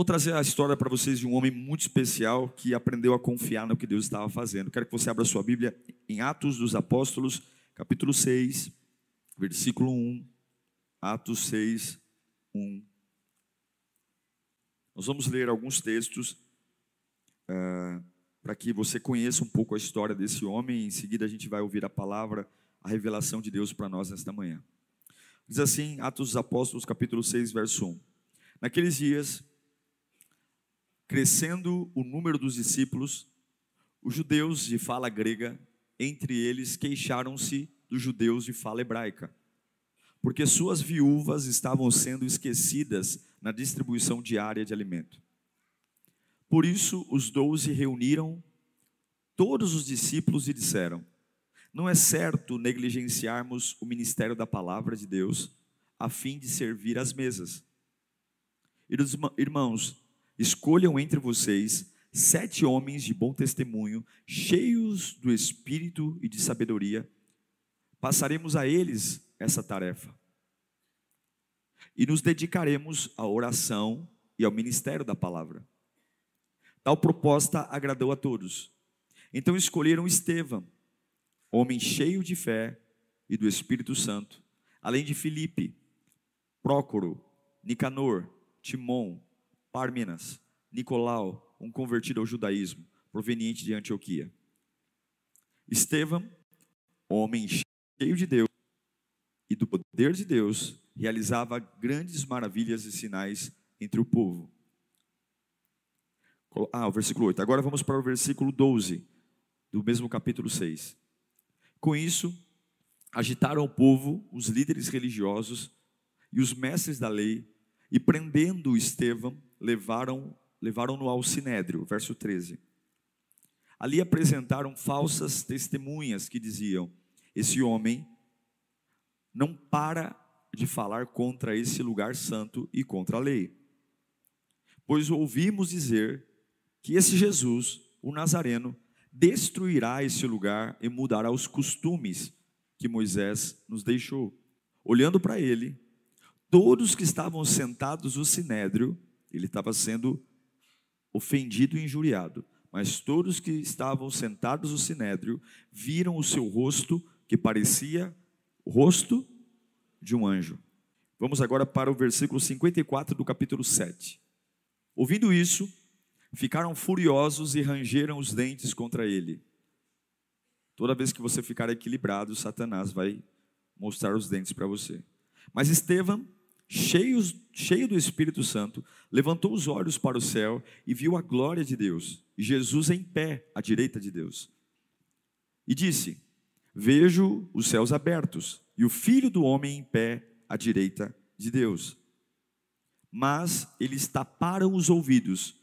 Vou trazer a história para vocês de um homem muito especial que aprendeu a confiar no que Deus estava fazendo. Quero que você abra sua Bíblia em Atos dos Apóstolos, capítulo 6, versículo 1. Atos 6, 1. Nós vamos ler alguns textos uh, para que você conheça um pouco a história desse homem. Em seguida, a gente vai ouvir a palavra, a revelação de Deus para nós nesta manhã. Diz assim, Atos dos Apóstolos, capítulo 6, verso 1. Naqueles dias Crescendo o número dos discípulos, os judeus de fala grega, entre eles, queixaram-se dos judeus de fala hebraica, porque suas viúvas estavam sendo esquecidas na distribuição diária de alimento. Por isso, os doze reuniram todos os discípulos e disseram: Não é certo negligenciarmos o ministério da palavra de Deus a fim de servir às mesas. Irmãos, Escolham entre vocês sete homens de bom testemunho, cheios do espírito e de sabedoria. Passaremos a eles essa tarefa. E nos dedicaremos à oração e ao ministério da palavra. Tal proposta agradou a todos. Então escolheram Estevão, homem cheio de fé e do Espírito Santo, além de Filipe, Prócoro, Nicanor, Timon, Parmenas, Nicolau, um convertido ao judaísmo, proveniente de Antioquia. Estevão, homem cheio de Deus e do poder de Deus, realizava grandes maravilhas e sinais entre o povo. Ah, o versículo 8. Agora vamos para o versículo 12, do mesmo capítulo 6. Com isso, agitaram o povo, os líderes religiosos e os mestres da lei, e prendendo Estevão, levaram levaram-no ao sinédrio, verso 13. Ali apresentaram falsas testemunhas que diziam: Esse homem não para de falar contra esse lugar santo e contra a lei. Pois ouvimos dizer que esse Jesus, o Nazareno, destruirá esse lugar e mudará os costumes que Moisés nos deixou. Olhando para ele, todos que estavam sentados no sinédrio ele estava sendo ofendido e injuriado. Mas todos que estavam sentados no sinédrio viram o seu rosto, que parecia o rosto de um anjo. Vamos agora para o versículo 54 do capítulo 7. Ouvindo isso, ficaram furiosos e rangeram os dentes contra ele. Toda vez que você ficar equilibrado, Satanás vai mostrar os dentes para você. Mas Estevão cheio, cheio do Espírito Santo, levantou os olhos para o céu e viu a glória de Deus, e Jesus em pé à direita de Deus. E disse: Vejo os céus abertos e o filho do homem em pé à direita de Deus. Mas eles taparam os ouvidos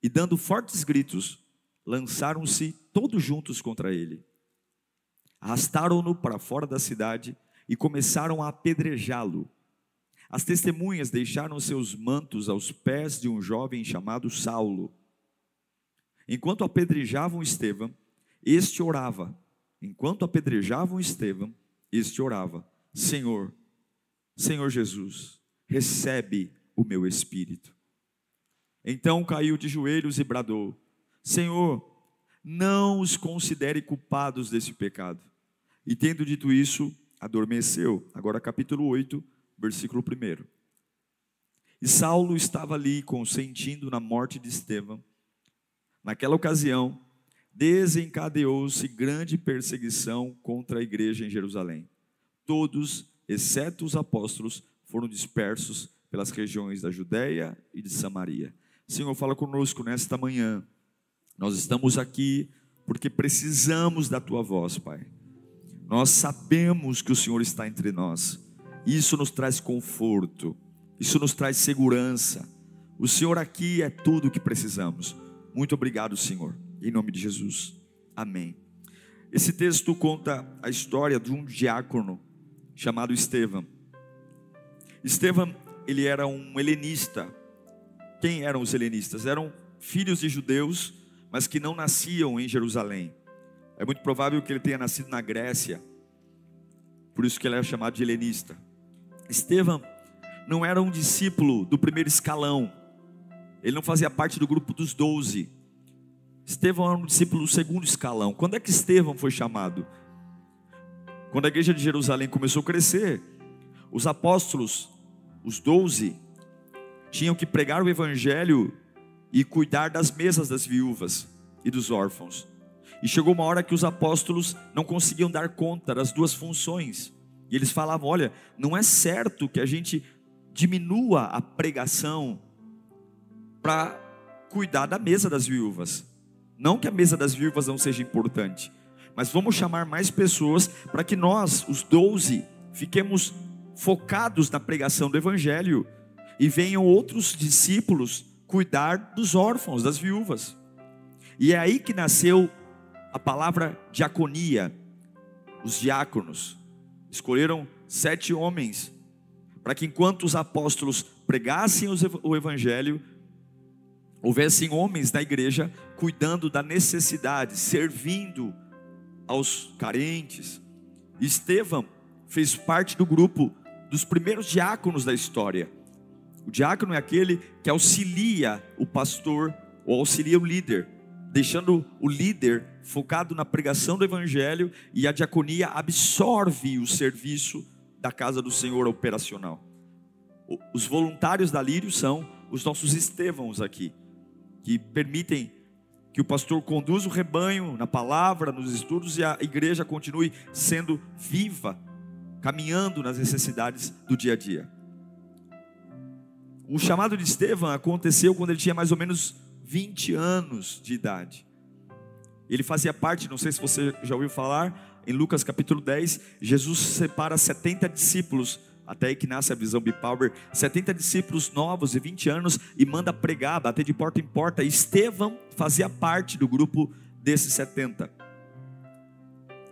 e, dando fortes gritos, lançaram-se todos juntos contra ele. Arrastaram-no para fora da cidade e começaram a apedrejá-lo. As testemunhas deixaram seus mantos aos pés de um jovem chamado Saulo. Enquanto apedrejavam Estevão, este orava. Enquanto apedrejavam Estevão, este orava: Senhor, Senhor Jesus, recebe o meu espírito. Então caiu de joelhos e bradou: Senhor, não os considere culpados desse pecado. E tendo dito isso, adormeceu. Agora, capítulo 8, versículo 1. E Saulo estava ali consentindo na morte de Estevão. Naquela ocasião, desencadeou-se grande perseguição contra a igreja em Jerusalém. Todos, exceto os apóstolos, foram dispersos pelas regiões da Judéia e de Samaria. Senhor, fala conosco nesta manhã. Nós estamos aqui porque precisamos da tua voz, Pai. Nós sabemos que o Senhor está entre nós. Isso nos traz conforto, isso nos traz segurança. O Senhor aqui é tudo o que precisamos. Muito obrigado, Senhor. Em nome de Jesus. Amém. Esse texto conta a história de um diácono chamado Estevão. Estevão, ele era um helenista. Quem eram os helenistas? Eram filhos de judeus, mas que não nasciam em Jerusalém. É muito provável que ele tenha nascido na Grécia. Por isso que ele é chamado de helenista. Estevão não era um discípulo do primeiro escalão. Ele não fazia parte do grupo dos doze. Estevão era um discípulo do segundo escalão. Quando é que Estevão foi chamado? Quando a igreja de Jerusalém começou a crescer, os apóstolos os doze, tinham que pregar o evangelho e cuidar das mesas das viúvas e dos órfãos. E chegou uma hora que os apóstolos não conseguiam dar conta das duas funções. E eles falavam: olha, não é certo que a gente diminua a pregação para cuidar da mesa das viúvas. Não que a mesa das viúvas não seja importante, mas vamos chamar mais pessoas para que nós, os doze, fiquemos focados na pregação do Evangelho e venham outros discípulos cuidar dos órfãos, das viúvas. E é aí que nasceu a palavra diaconia. Os diáconos escolheram sete homens para que enquanto os apóstolos pregassem o Evangelho, houvessem homens na igreja cuidando da necessidade, servindo aos carentes. Estevão fez parte do grupo dos primeiros diáconos da história. O diácono é aquele que auxilia o pastor ou auxilia o líder, deixando o líder focado na pregação do evangelho e a diaconia absorve o serviço da casa do Senhor operacional. Os voluntários da Lírio são os nossos Estevãos aqui, que permitem que o pastor conduza o rebanho na palavra, nos estudos e a igreja continue sendo viva caminhando nas necessidades do dia a dia. O chamado de Estevão aconteceu quando ele tinha mais ou menos 20 anos de idade. Ele fazia parte, não sei se você já ouviu falar, em Lucas capítulo 10, Jesus separa 70 discípulos, até aí que nasce a visão Bipower, 70 discípulos novos de 20 anos e manda pregar, bater de porta em porta. Estevão fazia parte do grupo desses 70.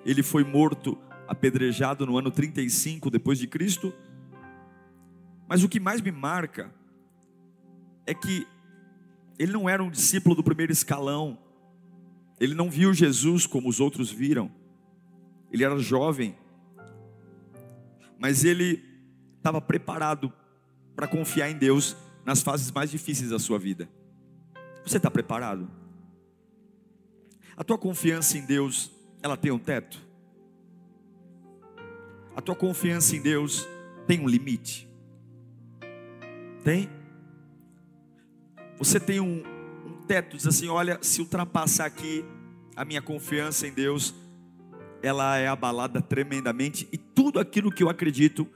Ele foi morto apedrejado no ano 35 depois de Cristo. Mas o que mais me marca é que ele não era um discípulo do primeiro escalão. Ele não viu Jesus como os outros viram. Ele era jovem. Mas ele estava preparado para confiar em Deus nas fases mais difíceis da sua vida. Você está preparado? A tua confiança em Deus, ela tem um teto? A tua confiança em Deus tem um limite? Tem? Você tem um, um teto, diz assim: olha, se ultrapassar aqui, a minha confiança em Deus, ela é abalada tremendamente, e tudo aquilo que eu acredito,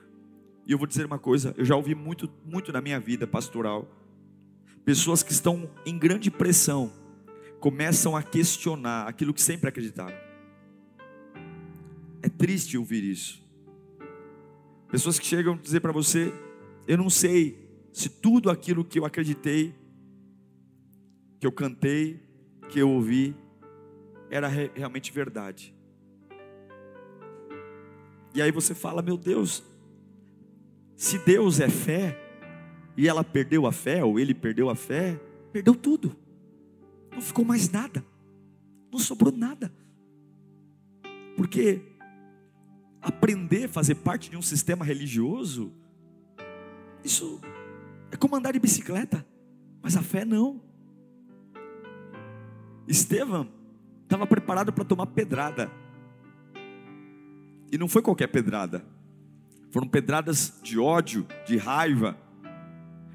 e eu vou dizer uma coisa, eu já ouvi muito, muito na minha vida pastoral, pessoas que estão em grande pressão, começam a questionar aquilo que sempre acreditaram. É triste ouvir isso. Pessoas que chegam a dizer para você: Eu não sei se tudo aquilo que eu acreditei, que eu cantei, que eu ouvi, era re realmente verdade. E aí você fala: Meu Deus, se Deus é fé, e ela perdeu a fé, ou ele perdeu a fé, perdeu tudo, não ficou mais nada, não sobrou nada, porque aprender a fazer parte de um sistema religioso, isso é como andar de bicicleta, mas a fé não. Estevão estava preparado para tomar pedrada, e não foi qualquer pedrada, foram pedradas de ódio, de raiva.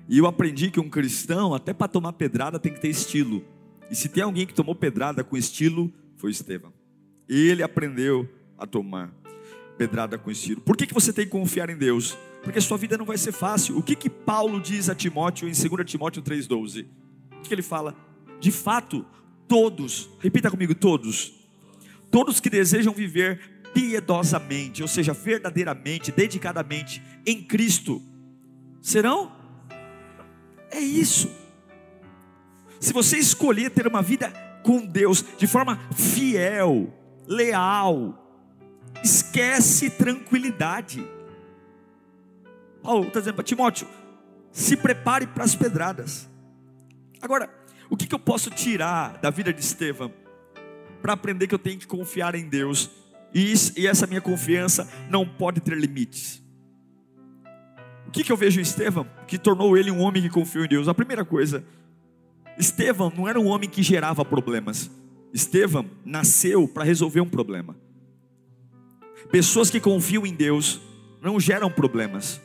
E eu aprendi que um cristão, até para tomar pedrada, tem que ter estilo. E se tem alguém que tomou pedrada com estilo, foi Estevão. Ele aprendeu a tomar pedrada com estilo. Por que, que você tem que confiar em Deus? Porque a sua vida não vai ser fácil. O que, que Paulo diz a Timóteo em 2 Timóteo 3,12? O que, que ele fala? De fato, todos, repita comigo, todos, todos que desejam viver piedosamente, ou seja, verdadeiramente, dedicadamente em Cristo, serão? É isso. Se você escolher ter uma vida com Deus de forma fiel, leal, esquece tranquilidade. Paulo está dizendo para Timóteo: se prepare para as pedradas. Agora, o que, que eu posso tirar da vida de Estevão para aprender que eu tenho que confiar em Deus e, isso, e essa minha confiança não pode ter limites? O que, que eu vejo em Estevão que tornou ele um homem que confiou em Deus? A primeira coisa, Estevão não era um homem que gerava problemas. Estevão nasceu para resolver um problema. Pessoas que confiam em Deus não geram problemas.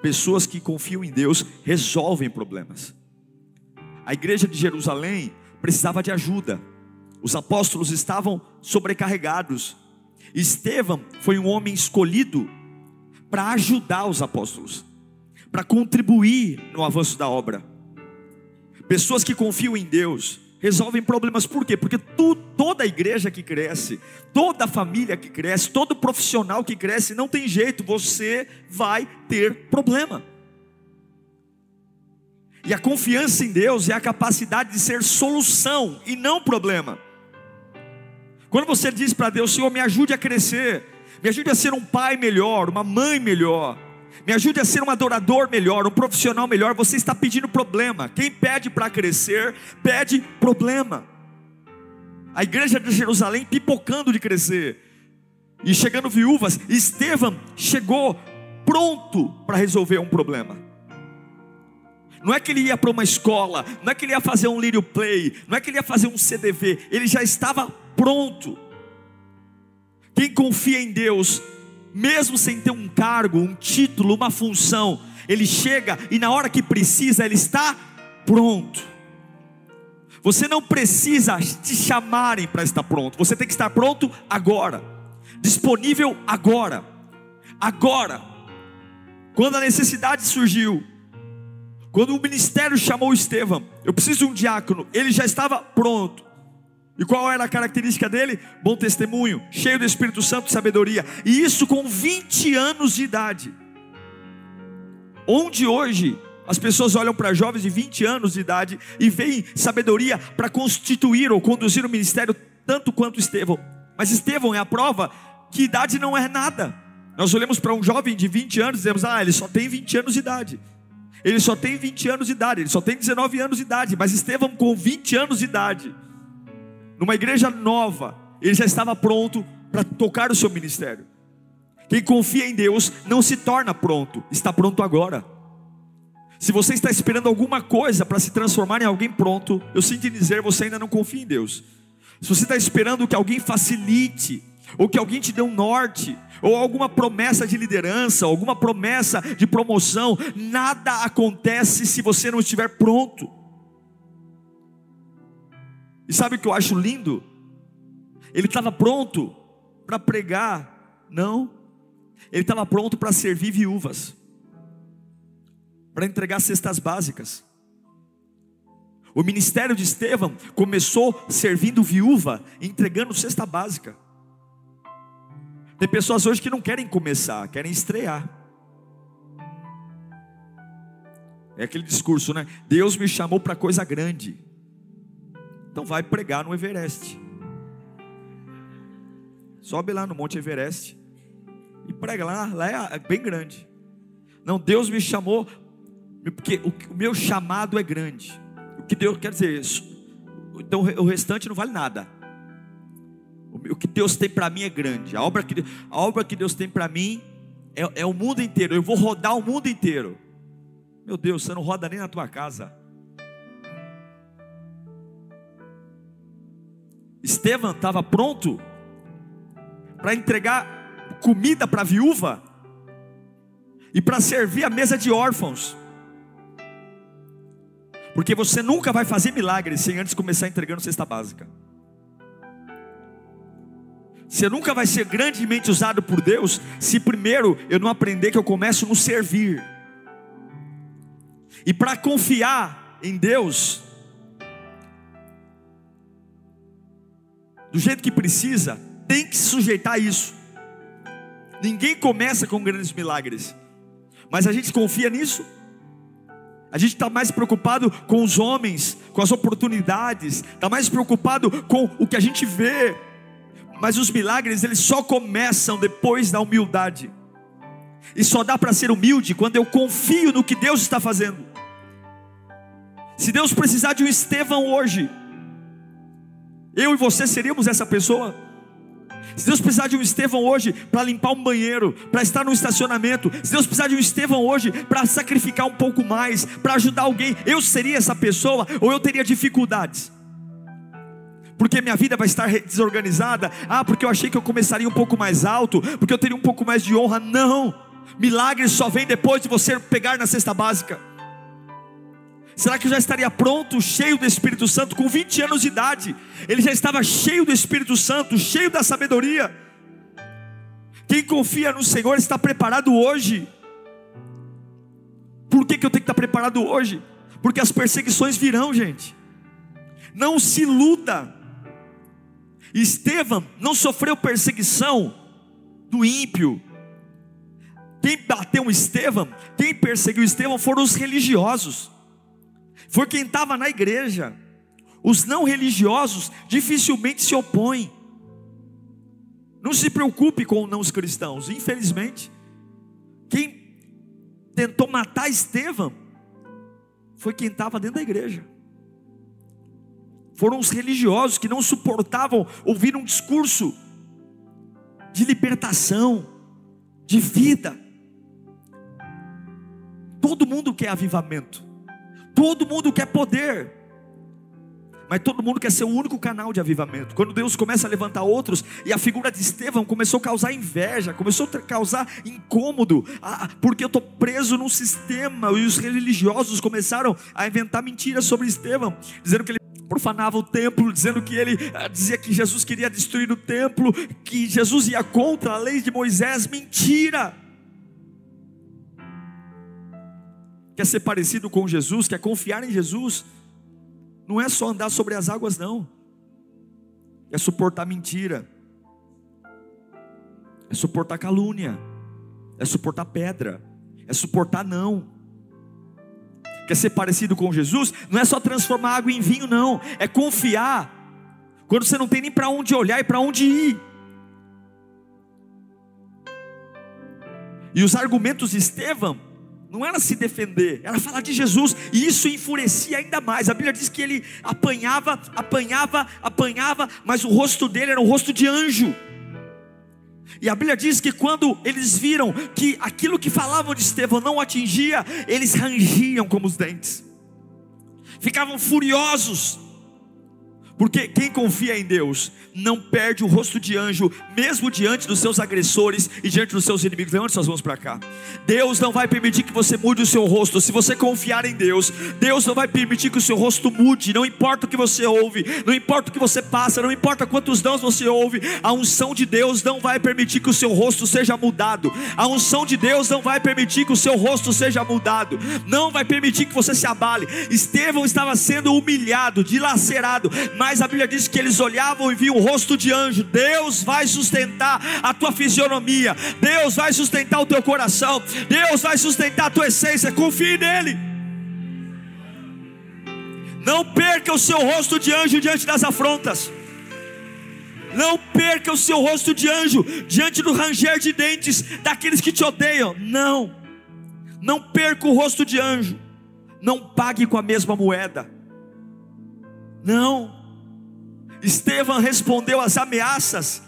Pessoas que confiam em Deus resolvem problemas. A igreja de Jerusalém precisava de ajuda. Os apóstolos estavam sobrecarregados. Estevão foi um homem escolhido para ajudar os apóstolos, para contribuir no avanço da obra. Pessoas que confiam em Deus resolvem problemas, por quê? Porque tu, toda igreja que cresce, toda família que cresce, todo profissional que cresce, não tem jeito, você vai ter problema. E a confiança em Deus é a capacidade de ser solução e não problema. Quando você diz para Deus, Senhor, me ajude a crescer, me ajude a ser um pai melhor, uma mãe melhor, me ajude a ser um adorador melhor, um profissional melhor, você está pedindo problema. Quem pede para crescer, pede problema. A igreja de Jerusalém pipocando de crescer, e chegando viúvas, Estevão chegou pronto para resolver um problema. Não é que ele ia para uma escola, não é que ele ia fazer um lírio play, não é que ele ia fazer um CDV, ele já estava pronto. Quem confia em Deus, mesmo sem ter um cargo, um título, uma função, ele chega e na hora que precisa, ele está pronto. Você não precisa te chamarem para estar pronto, você tem que estar pronto agora, disponível agora, agora. Quando a necessidade surgiu, quando o ministério chamou Estevão, eu preciso de um diácono, ele já estava pronto. E qual era a característica dele? Bom testemunho, cheio do Espírito Santo e sabedoria. E isso com 20 anos de idade. Onde hoje as pessoas olham para jovens de 20 anos de idade e veem sabedoria para constituir ou conduzir o ministério tanto quanto Estevão. Mas Estevão é a prova que idade não é nada. Nós olhamos para um jovem de 20 anos e dizemos: "Ah, ele só tem 20 anos de idade". Ele só tem 20 anos de idade, ele só tem 19 anos de idade, mas Estevão com 20 anos de idade, numa igreja nova, ele já estava pronto para tocar o seu ministério. Quem confia em Deus não se torna pronto, está pronto agora. Se você está esperando alguma coisa para se transformar em alguém pronto, eu sinto dizer, você ainda não confia em Deus. Se você está esperando que alguém facilite, ou que alguém te dê um norte, ou alguma promessa de liderança, alguma promessa de promoção, nada acontece se você não estiver pronto. E sabe o que eu acho lindo? Ele estava pronto para pregar, não, ele estava pronto para servir viúvas, para entregar cestas básicas. O ministério de Estevão começou servindo viúva, entregando cesta básica. Tem pessoas hoje que não querem começar, querem estrear. É aquele discurso, né? Deus me chamou para coisa grande. Então vai pregar no Everest. Sobe lá no Monte Everest e prega lá, lá é bem grande. Não, Deus me chamou porque o meu chamado é grande. O que Deus quer dizer isso? Então o restante não vale nada. O que Deus tem para mim é grande. A obra que, a obra que Deus tem para mim é, é o mundo inteiro. Eu vou rodar o mundo inteiro. Meu Deus, você não roda nem na tua casa. Estevão estava pronto para entregar comida para a viúva e para servir a mesa de órfãos. Porque você nunca vai fazer milagres sem antes começar entregando cesta básica. Você nunca vai ser grandemente usado por Deus se primeiro eu não aprender que eu começo no servir. E para confiar em Deus, do jeito que precisa, tem que se sujeitar a isso. Ninguém começa com grandes milagres, mas a gente confia nisso, A gente está mais preocupado com os homens, com as oportunidades, está mais preocupado com o que a gente vê. Mas os milagres, eles só começam depois da humildade. E só dá para ser humilde quando eu confio no que Deus está fazendo. Se Deus precisar de um Estevão hoje, eu e você seríamos essa pessoa. Se Deus precisar de um Estevão hoje para limpar um banheiro, para estar no estacionamento, se Deus precisar de um Estevão hoje para sacrificar um pouco mais, para ajudar alguém, eu seria essa pessoa ou eu teria dificuldades? Porque minha vida vai estar desorganizada? Ah, porque eu achei que eu começaria um pouco mais alto, porque eu teria um pouco mais de honra? Não, milagres só vem depois de você pegar na cesta básica. Será que eu já estaria pronto, cheio do Espírito Santo, com 20 anos de idade? Ele já estava cheio do Espírito Santo, cheio da sabedoria. Quem confia no Senhor está preparado hoje. Por que, que eu tenho que estar preparado hoje? Porque as perseguições virão, gente. Não se iluda. Estevão não sofreu perseguição do ímpio. Quem bateu Estevão, quem perseguiu Estevão foram os religiosos foi quem estava na igreja. Os não religiosos dificilmente se opõem. Não se preocupe com os não cristãos. Infelizmente, quem tentou matar Estevão foi quem estava dentro da igreja. Foram os religiosos que não suportavam ouvir um discurso de libertação, de vida. Todo mundo quer avivamento. Todo mundo quer poder, mas todo mundo quer ser o único canal de avivamento. Quando Deus começa a levantar outros, e a figura de Estevão começou a causar inveja, começou a causar incômodo, porque eu estou preso num sistema, e os religiosos começaram a inventar mentiras sobre Estevão, dizendo que ele profanava o templo, dizendo que ele ah, dizia que Jesus queria destruir o templo, que Jesus ia contra a lei de Moisés. Mentira! quer ser parecido com Jesus, quer confiar em Jesus, não é só andar sobre as águas, não, é suportar mentira, é suportar calúnia, é suportar pedra, é suportar não. Quer ser parecido com Jesus? Não é só transformar água em vinho, não, é confiar, quando você não tem nem para onde olhar e para onde ir. E os argumentos de Estevão não era se defender, era falar de Jesus, e isso enfurecia ainda mais. A Bíblia diz que ele apanhava, apanhava, apanhava, mas o rosto dele era um rosto de anjo. E a Bíblia diz que quando eles viram que aquilo que falavam de Estevão não atingia, eles rangiam como os dentes, ficavam furiosos, porque quem confia em Deus não perde o rosto de anjo, mesmo diante dos seus agressores e diante dos seus inimigos. Levante suas mãos para cá. Deus não vai permitir que você mude o seu rosto. Se você confiar em Deus, Deus não vai permitir que o seu rosto mude. Não importa o que você ouve, não importa o que você passa, não importa quantos dãos você ouve, a unção de Deus não vai permitir que o seu rosto seja mudado. A unção de Deus não vai permitir que o seu rosto seja mudado. Não vai permitir que você se abale. Estevão estava sendo humilhado, dilacerado, mas a Bíblia diz que eles olhavam e viam rosto de anjo. Deus vai sustentar a tua fisionomia, Deus vai sustentar o teu coração, Deus vai sustentar a tua essência. Confie nele. Não perca o seu rosto de anjo diante das afrontas. Não perca o seu rosto de anjo diante do ranger de dentes daqueles que te odeiam. Não. Não perca o rosto de anjo. Não pague com a mesma moeda. Não. Estevão respondeu às ameaças,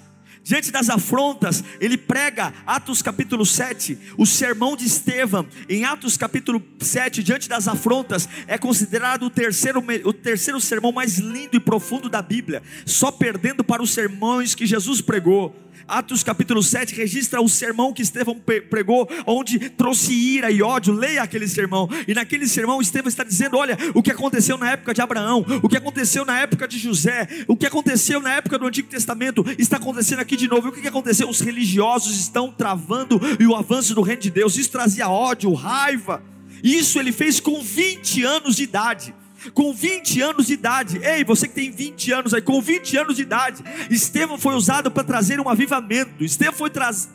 diante das afrontas, ele prega, Atos capítulo 7, o sermão de Estevão, em Atos capítulo 7, diante das afrontas, é considerado o terceiro, o terceiro sermão mais lindo e profundo da Bíblia, só perdendo para os sermões que Jesus pregou. Atos capítulo 7 registra o sermão que Estevão pregou, onde trouxe ira e ódio. Leia aquele sermão. E naquele sermão, Estevão está dizendo: Olha, o que aconteceu na época de Abraão, o que aconteceu na época de José, o que aconteceu na época do Antigo Testamento, está acontecendo aqui de novo. E o que aconteceu? Os religiosos estão travando e o avanço do reino de Deus. Isso trazia ódio, raiva. Isso ele fez com 20 anos de idade. Com 20 anos de idade. Ei, você que tem 20 anos aí, com 20 anos de idade, Estevão foi usado para trazer um avivamento. Estevão foi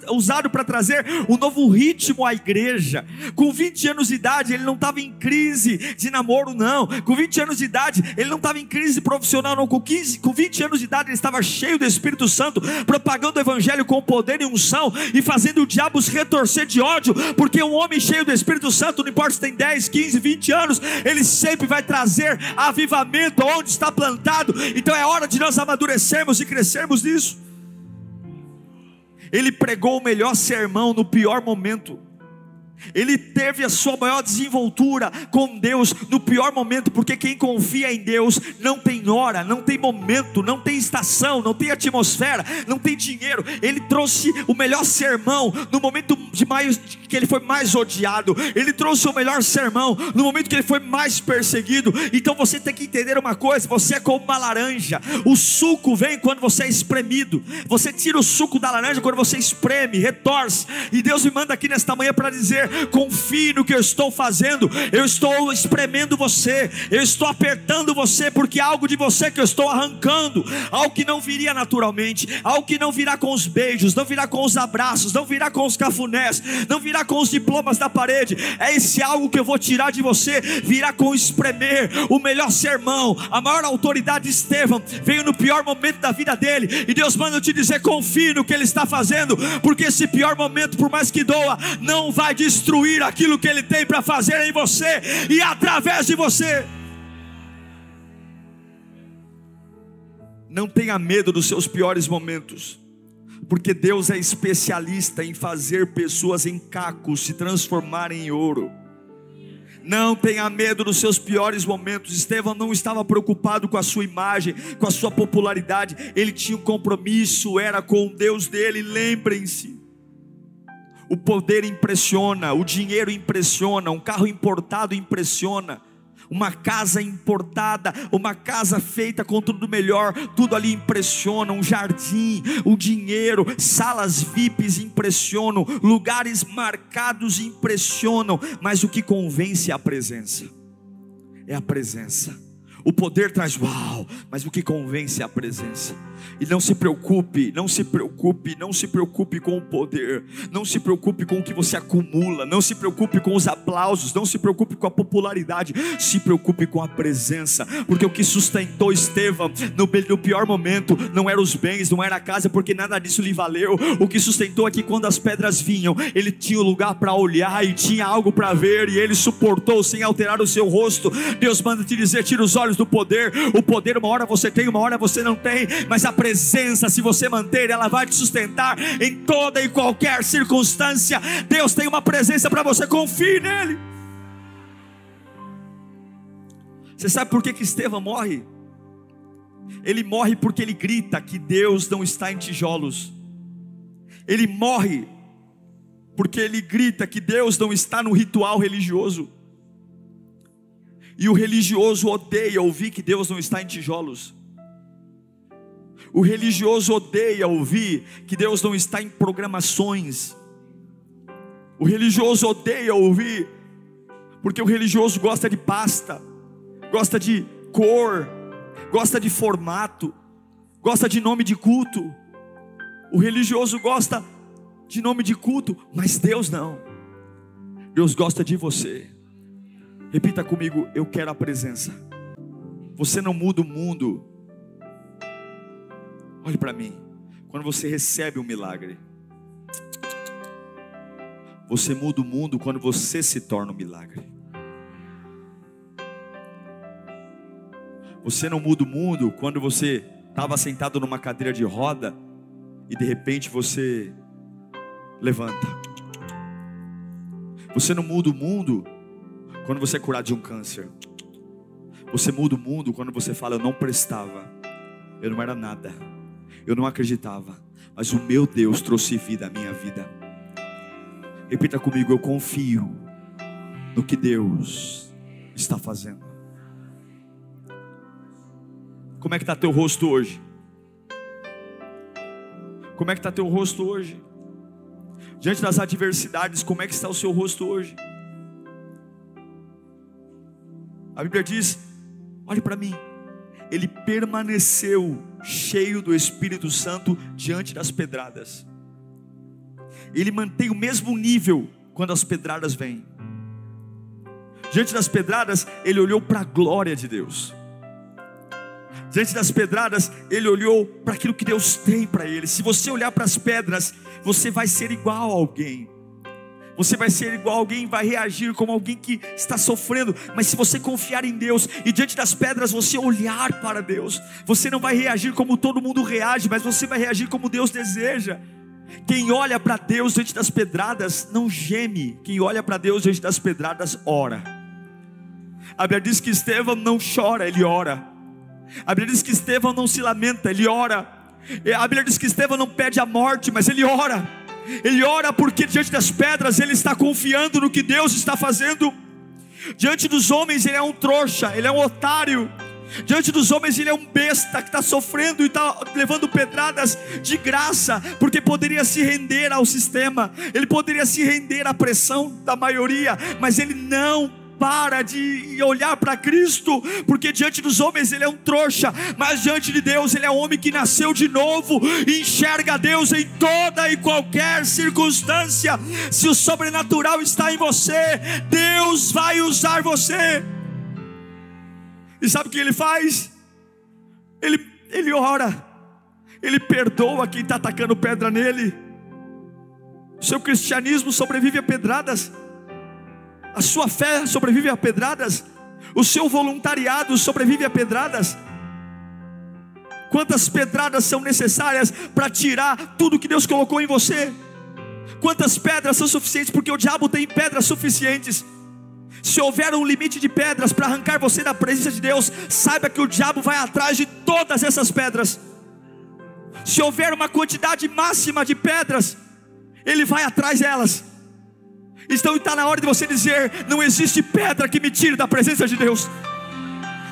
usado para trazer um novo ritmo à igreja. Com 20 anos de idade, ele não estava em crise de namoro, não. Com 20 anos de idade, ele não estava em crise profissional, não. Com, 15, com 20 anos de idade, ele estava cheio do Espírito Santo, propagando o evangelho com poder e unção e fazendo o diabo se retorcer de ódio, porque um homem cheio do Espírito Santo, não importa se tem 10, 15, 20 anos, ele sempre vai trazer avivamento onde está plantado. Então é hora de nós amadurecermos e crescermos nisso. Ele pregou o melhor sermão no pior momento. Ele teve a sua maior desenvoltura com Deus no pior momento, porque quem confia em Deus não tem hora, não tem momento, não tem estação, não tem atmosfera, não tem dinheiro. Ele trouxe o melhor sermão no momento de mais que ele foi mais odiado. Ele trouxe o melhor sermão no momento que ele foi mais perseguido. Então você tem que entender uma coisa: você é como uma laranja. O suco vem quando você é espremido. Você tira o suco da laranja quando você espreme, retorce. E Deus me manda aqui nesta manhã para dizer confie no que eu estou fazendo, eu estou espremendo você, eu estou apertando você, porque há algo de você que eu estou arrancando, algo que não viria naturalmente, algo que não virá com os beijos, não virá com os abraços, não virá com os cafunés, não virá com os diplomas da parede, é esse algo que eu vou tirar de você, virá com espremer, o melhor sermão, a maior autoridade de Estevão, veio no pior momento da vida dele, e Deus manda eu te dizer: confie no que ele está fazendo, porque esse pior momento, por mais que doa, não vai destruir destruir aquilo que Ele tem para fazer em você e através de você. Não tenha medo dos seus piores momentos, porque Deus é especialista em fazer pessoas em cacos se transformarem em ouro. Não tenha medo dos seus piores momentos. Estevão não estava preocupado com a sua imagem, com a sua popularidade. Ele tinha um compromisso, era com o Deus dele. Lembrem-se. O poder impressiona, o dinheiro impressiona, um carro importado impressiona, uma casa importada, uma casa feita com tudo melhor, tudo ali impressiona, um jardim, o dinheiro, salas VIPs impressionam, lugares marcados impressionam, mas o que convence é a presença. É a presença. O poder traz uau, mas o que convence é a presença. E não se preocupe, não se preocupe, não se preocupe com o poder, não se preocupe com o que você acumula, não se preocupe com os aplausos, não se preocupe com a popularidade, se preocupe com a presença, porque o que sustentou Estevão no, no pior momento não eram os bens, não era a casa, porque nada disso lhe valeu. O que sustentou é que quando as pedras vinham, ele tinha um lugar para olhar e tinha algo para ver, e ele suportou sem alterar o seu rosto. Deus manda te dizer: tira os olhos do poder, o poder uma hora você tem, uma hora você não tem, mas a presença, se você manter, ela vai te sustentar em toda e qualquer circunstância. Deus tem uma presença para você, confie nele. Você sabe por que, que Estevão morre? Ele morre porque ele grita que Deus não está em tijolos. Ele morre porque ele grita que Deus não está no ritual religioso. E o religioso odeia ouvir que Deus não está em tijolos. O religioso odeia ouvir que Deus não está em programações. O religioso odeia ouvir, porque o religioso gosta de pasta, gosta de cor, gosta de formato, gosta de nome de culto. O religioso gosta de nome de culto, mas Deus não. Deus gosta de você. Repita comigo: eu quero a presença. Você não muda o mundo Olhe para mim. Quando você recebe um milagre, você muda o mundo quando você se torna um milagre. Você não muda o mundo quando você estava sentado numa cadeira de roda e de repente você levanta. Você não muda o mundo quando você é curado de um câncer. Você muda o mundo quando você fala: Eu não prestava, eu não era nada eu não acreditava, mas o meu Deus trouxe vida à minha vida. Repita comigo: eu confio no que Deus está fazendo. Como é que está teu rosto hoje? Como é que está teu rosto hoje? Diante das adversidades, como é que está o seu rosto hoje? A Bíblia diz Olhe para mim. Ele permaneceu cheio do Espírito Santo diante das pedradas. Ele mantém o mesmo nível quando as pedradas vêm. Diante das pedradas, ele olhou para a glória de Deus. Diante das pedradas, ele olhou para aquilo que Deus tem para ele. Se você olhar para as pedras, você vai ser igual a alguém. Você vai ser igual alguém, vai reagir como alguém que está sofrendo. Mas se você confiar em Deus e diante das pedras você olhar para Deus, você não vai reagir como todo mundo reage, mas você vai reagir como Deus deseja. Quem olha para Deus diante das pedradas não geme, quem olha para Deus diante das pedradas ora. A Bíblia diz que Estevão não chora, ele ora. A Bíblia diz que Estevão não se lamenta, ele ora. A Bíblia diz que Estevão não pede a morte, mas ele ora. Ele ora porque diante das pedras ele está confiando no que Deus está fazendo. Diante dos homens ele é um trouxa, ele é um otário. Diante dos homens ele é um besta que está sofrendo e está levando pedradas de graça, porque poderia se render ao sistema, ele poderia se render à pressão da maioria, mas ele não para de olhar para Cristo, porque diante dos homens ele é um trouxa, mas diante de Deus ele é um homem que nasceu de novo e enxerga Deus em toda e qualquer circunstância. Se o sobrenatural está em você, Deus vai usar você. E sabe o que ele faz? Ele, ele ora, ele perdoa quem está atacando pedra nele. Seu cristianismo sobrevive a pedradas a sua fé sobrevive a pedradas, o seu voluntariado sobrevive a pedradas. Quantas pedradas são necessárias para tirar tudo que Deus colocou em você? Quantas pedras são suficientes? Porque o diabo tem pedras suficientes. Se houver um limite de pedras para arrancar você da presença de Deus, saiba que o diabo vai atrás de todas essas pedras. Se houver uma quantidade máxima de pedras, ele vai atrás delas. Então está na hora de você dizer: não existe pedra que me tire da presença de Deus.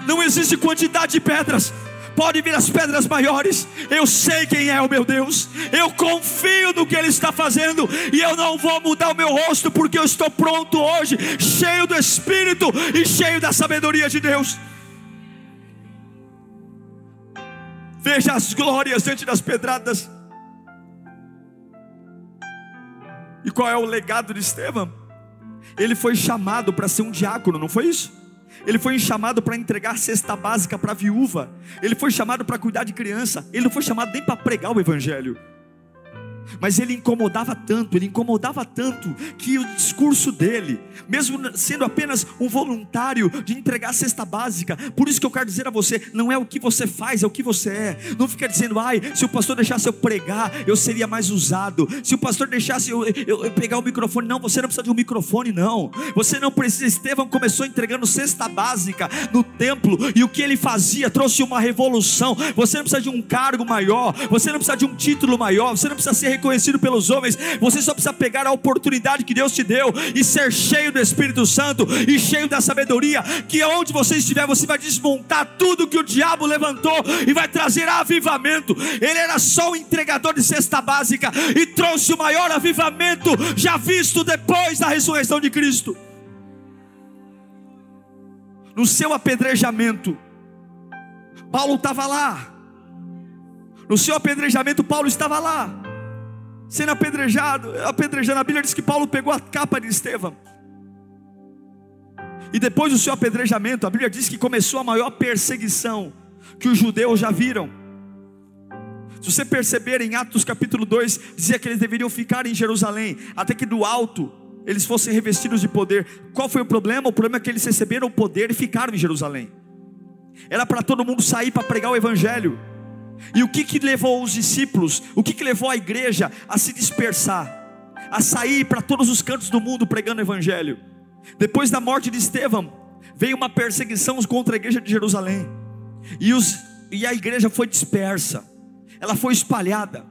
Não existe quantidade de pedras. Pode vir as pedras maiores. Eu sei quem é o meu Deus. Eu confio no que Ele está fazendo. E eu não vou mudar o meu rosto, porque eu estou pronto hoje, cheio do Espírito e cheio da sabedoria de Deus. Veja as glórias diante das pedradas. E qual é o legado de Estevão? Ele foi chamado para ser um diácono, não foi isso? Ele foi chamado para entregar cesta básica para viúva. Ele foi chamado para cuidar de criança. Ele não foi chamado nem para pregar o evangelho. Mas ele incomodava tanto, ele incomodava tanto, que o discurso dele, mesmo sendo apenas um voluntário de entregar a cesta básica, por isso que eu quero dizer a você: não é o que você faz, é o que você é. Não fica dizendo, ai, se o pastor deixasse eu pregar, eu seria mais usado. Se o pastor deixasse eu, eu, eu pegar o microfone, não, você não precisa de um microfone, não. Você não precisa. Estevão começou entregando cesta básica no templo, e o que ele fazia trouxe uma revolução. Você não precisa de um cargo maior, você não precisa de um título maior, você não precisa ser reconhecido pelos homens, você só precisa pegar a oportunidade que Deus te deu e ser cheio do Espírito Santo e cheio da sabedoria, que onde você estiver, você vai desmontar tudo que o diabo levantou e vai trazer avivamento. Ele era só um entregador de cesta básica e trouxe o maior avivamento já visto depois da ressurreição de Cristo. No seu apedrejamento, Paulo estava lá. No seu apedrejamento, Paulo estava lá sendo apedrejado, apedrejando. A Bíblia diz que Paulo pegou a capa de Estevão. E depois do seu apedrejamento, a Bíblia diz que começou a maior perseguição que os judeus já viram. Se você perceber em Atos capítulo 2, dizia que eles deveriam ficar em Jerusalém, até que do alto eles fossem revestidos de poder. Qual foi o problema? O problema é que eles receberam o poder e ficaram em Jerusalém. Era para todo mundo sair para pregar o evangelho. E o que, que levou os discípulos, o que, que levou a igreja a se dispersar, a sair para todos os cantos do mundo pregando o Evangelho? Depois da morte de Estevão, veio uma perseguição contra a igreja de Jerusalém, e, os, e a igreja foi dispersa, ela foi espalhada.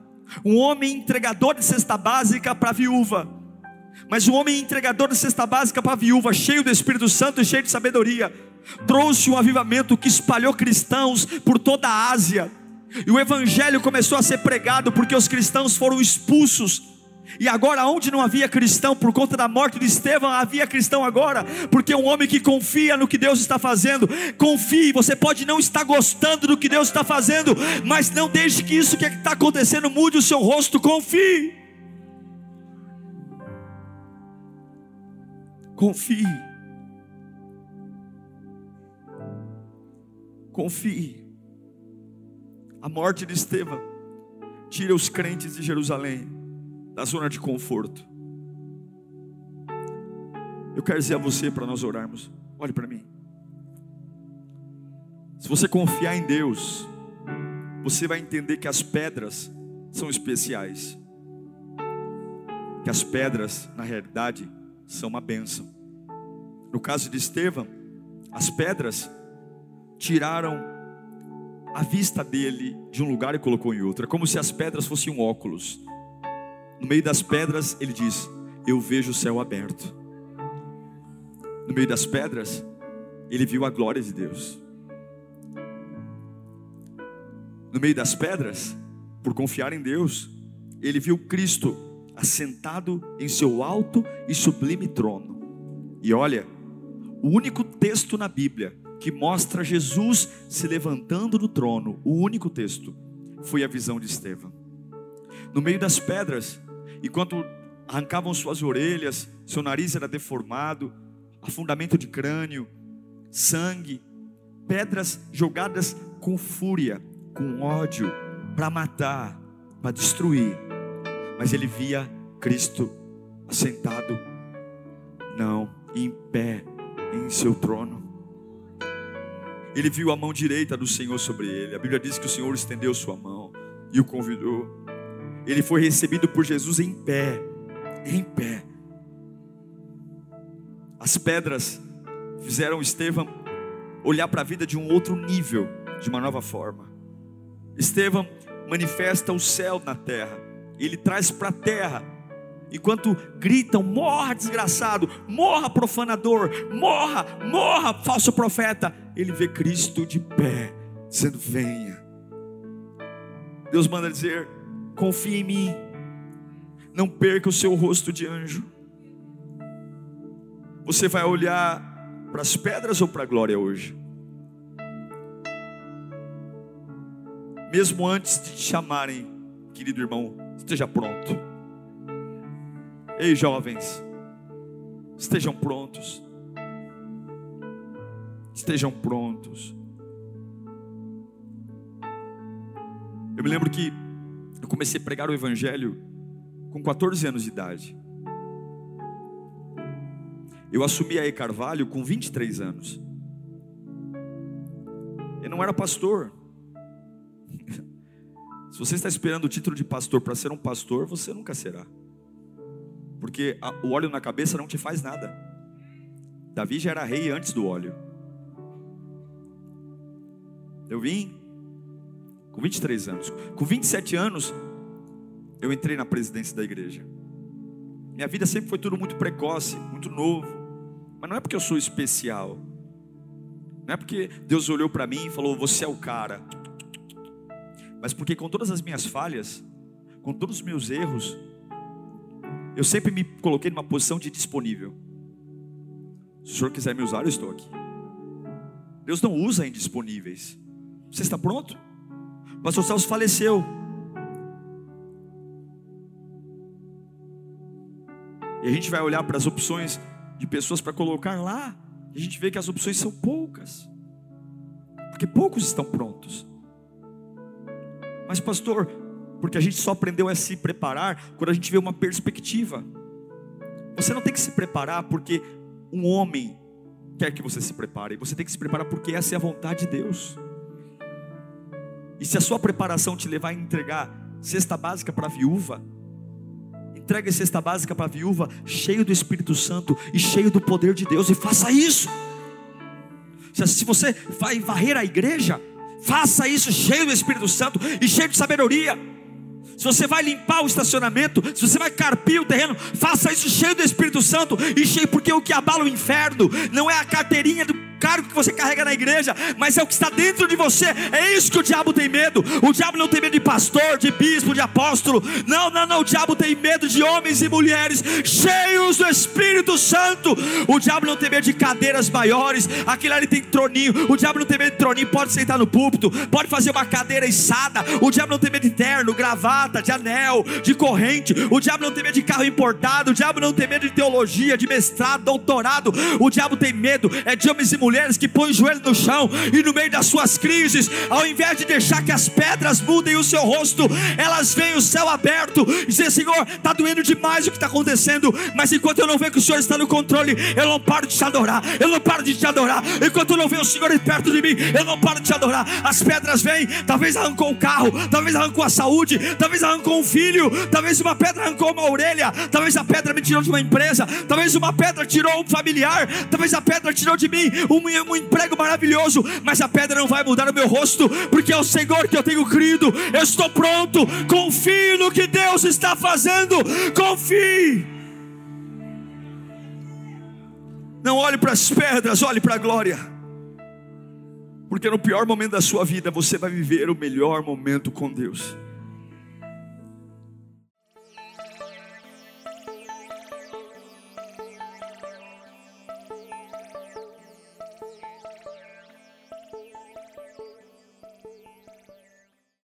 Um homem entregador de cesta básica para a viúva, mas um homem entregador de cesta básica para a viúva, cheio do Espírito Santo e cheio de sabedoria, trouxe um avivamento que espalhou cristãos por toda a Ásia, e o evangelho começou a ser pregado porque os cristãos foram expulsos. E agora, onde não havia cristão, por conta da morte de Estevão, havia cristão agora, porque é um homem que confia no que Deus está fazendo. Confie, você pode não estar gostando do que Deus está fazendo, mas não deixe que isso que está acontecendo mude o seu rosto. Confie. Confie. Confie. A morte de Estevão tira os crentes de Jerusalém da zona de conforto. Eu quero dizer a você para nós orarmos. Olhe para mim. Se você confiar em Deus, você vai entender que as pedras são especiais. Que as pedras, na realidade, são uma bênção. No caso de Estevão, as pedras tiraram a vista dele de um lugar e colocou em outro. É como se as pedras fossem um óculos. No meio das pedras, ele diz: Eu vejo o céu aberto. No meio das pedras, ele viu a glória de Deus. No meio das pedras, por confiar em Deus, ele viu Cristo assentado em seu alto e sublime trono. E olha, o único texto na Bíblia que mostra Jesus se levantando do trono, o único texto, foi a visão de Estevão. No meio das pedras, enquanto arrancavam suas orelhas, seu nariz era deformado, afundamento de crânio, sangue, pedras jogadas com fúria, com ódio, para matar, para destruir. Mas ele via Cristo assentado, não, em pé em seu trono. Ele viu a mão direita do Senhor sobre ele. A Bíblia diz que o Senhor estendeu sua mão e o convidou ele foi recebido por Jesus em pé, em pé. As pedras fizeram Estevão olhar para a vida de um outro nível, de uma nova forma. Estevão manifesta o céu na terra, ele traz para a terra, enquanto gritam: morra desgraçado, morra profanador, morra, morra falso profeta. Ele vê Cristo de pé, dizendo: venha. Deus manda dizer: confie em mim, não perca o seu rosto de anjo. Você vai olhar para as pedras ou para a glória hoje? Mesmo antes de te chamarem, querido irmão, esteja pronto. Ei, jovens, estejam prontos. Estejam prontos. Eu me lembro que eu comecei a pregar o Evangelho com 14 anos de idade. Eu assumi a E Carvalho com 23 anos. Eu não era pastor. Se você está esperando o título de pastor para ser um pastor, você nunca será. Porque o óleo na cabeça não te faz nada. Davi já era rei antes do óleo. Eu vim com 23 anos. Com 27 anos, eu entrei na presidência da igreja. Minha vida sempre foi tudo muito precoce, muito novo. Mas não é porque eu sou especial. Não é porque Deus olhou para mim e falou: Você é o cara. Mas porque com todas as minhas falhas, com todos os meus erros, eu sempre me coloquei numa posição de disponível. Se o senhor quiser me usar, eu estou aqui. Deus não usa indisponíveis. Você está pronto? O pastor Celso faleceu. E a gente vai olhar para as opções de pessoas para colocar lá, e a gente vê que as opções são poucas. Porque poucos estão prontos. Mas pastor, porque a gente só aprendeu a se preparar quando a gente vê uma perspectiva. Você não tem que se preparar porque um homem quer que você se prepare. Você tem que se preparar porque essa é a vontade de Deus. E se a sua preparação te levar a entregar cesta básica para a viúva, entregue cesta básica para a viúva, cheio do Espírito Santo e cheio do poder de Deus, e faça isso. Se você vai varrer a igreja, faça isso cheio do Espírito Santo e cheio de sabedoria. Se você vai limpar o estacionamento, se você vai carpir o terreno, faça isso cheio do Espírito Santo e cheio, porque o que abala o inferno não é a carteirinha do cargo que você carrega na igreja, mas é o que está dentro de você. É isso que o diabo tem medo. O diabo não tem medo de pastor, de bispo, de apóstolo. Não, não, não. O diabo tem medo de homens e mulheres cheios do Espírito Santo. O diabo não tem medo de cadeiras maiores. Aquilo ali tem troninho. O diabo não tem medo de troninho. Pode sentar no púlpito, pode fazer uma cadeira içada. O diabo não tem medo de terno, gravata, de anel, de corrente. O diabo não tem medo de carro importado. O diabo não tem medo de teologia, de mestrado, doutorado. O diabo tem medo é de homens e mulheres que põem o joelho no chão e no meio das suas crises, ao invés de deixar que as pedras mudem o seu rosto, elas veem o céu aberto e dizem: Senhor, está doendo demais o que está acontecendo, mas enquanto eu não ver que o Senhor está no controle, eu não paro de te adorar, eu não paro de te adorar. Enquanto eu não ver o Senhor perto de mim, eu não paro de te adorar. As pedras vêm, talvez arrancou o carro, talvez arrancou a saúde, talvez arrancou um filho, talvez uma pedra arrancou uma orelha, talvez a pedra me tirou de uma empresa, talvez uma pedra tirou um familiar, talvez a pedra tirou de mim um, um emprego maravilhoso, mas a pedra não vai mudar o meu rosto, porque é o Senhor que eu tenho crido. Eu estou pronto, confie no que Deus está fazendo, confie. Não olhe para as pedras, olhe para a glória. Porque no pior momento da sua vida você vai viver o melhor momento com Deus.